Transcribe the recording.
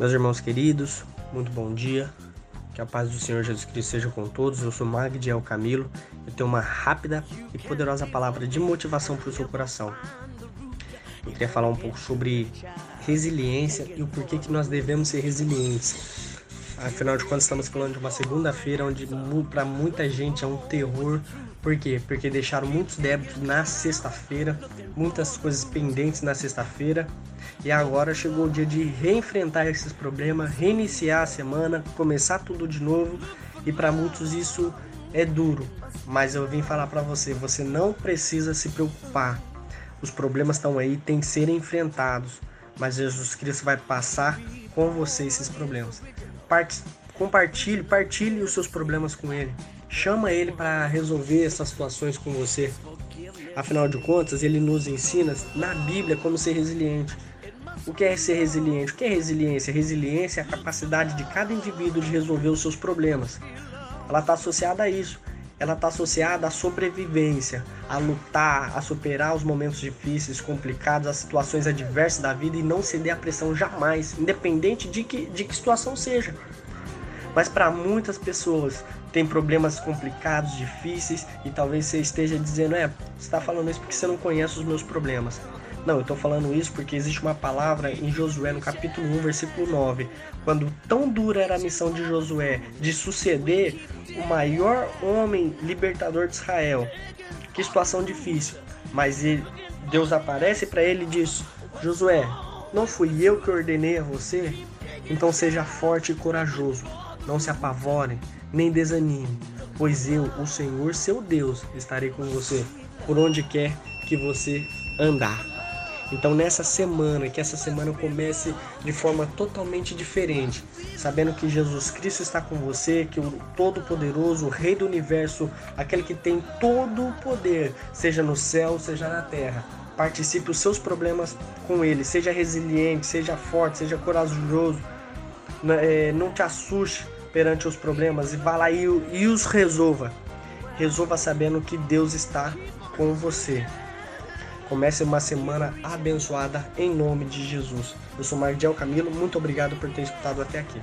Meus irmãos queridos, muito bom dia. Que a paz do Senhor Jesus Cristo seja com todos. Eu sou Magdiel Camilo. Eu tenho uma rápida e poderosa palavra de motivação para o seu coração. Eu queria falar um pouco sobre resiliência e o porquê que nós devemos ser resilientes. Afinal de contas, estamos falando de uma segunda-feira onde para muita gente é um terror. Por quê? Porque deixaram muitos débitos na sexta-feira, muitas coisas pendentes na sexta-feira. E agora chegou o dia de reenfrentar esses problemas, reiniciar a semana, começar tudo de novo. E para muitos isso é duro, mas eu vim falar para você, você não precisa se preocupar. Os problemas estão aí, tem que ser enfrentados, mas Jesus Cristo vai passar com você esses problemas compartilhe, partilhe os seus problemas com ele. Chama ele para resolver essas situações com você. Afinal de contas, ele nos ensina na Bíblia como ser resiliente. O que é ser resiliente? O que é resiliência? Resiliência é a capacidade de cada indivíduo de resolver os seus problemas. Ela está associada a isso. Ela está associada à sobrevivência, a lutar, a superar os momentos difíceis, complicados, as situações adversas da vida e não ceder à pressão jamais, independente de que, de que situação seja. Mas para muitas pessoas tem problemas complicados, difíceis e talvez você esteja dizendo, é, você está falando isso porque você não conhece os meus problemas. Não, eu estou falando isso porque existe uma palavra em Josué, no capítulo 1, versículo 9. Quando tão dura era a missão de Josué de suceder o maior homem libertador de Israel. Que situação difícil. Mas ele, Deus aparece para ele e diz: Josué, não fui eu que ordenei a você? Então seja forte e corajoso. Não se apavore, nem desanime, pois eu, o Senhor seu Deus, estarei com você por onde quer que você andar. Então nessa semana, que essa semana comece de forma totalmente diferente, sabendo que Jesus Cristo está com você, que o Todo-Poderoso, o Rei do Universo, aquele que tem todo o poder, seja no céu, seja na terra, participe os seus problemas com Ele, seja resiliente, seja forte, seja corajoso, né, é, não te assuste perante os problemas e vá lá e, e os resolva. Resolva sabendo que Deus está com você. Comece uma semana abençoada em nome de Jesus. Eu sou Mardiel Camilo, muito obrigado por ter escutado até aqui.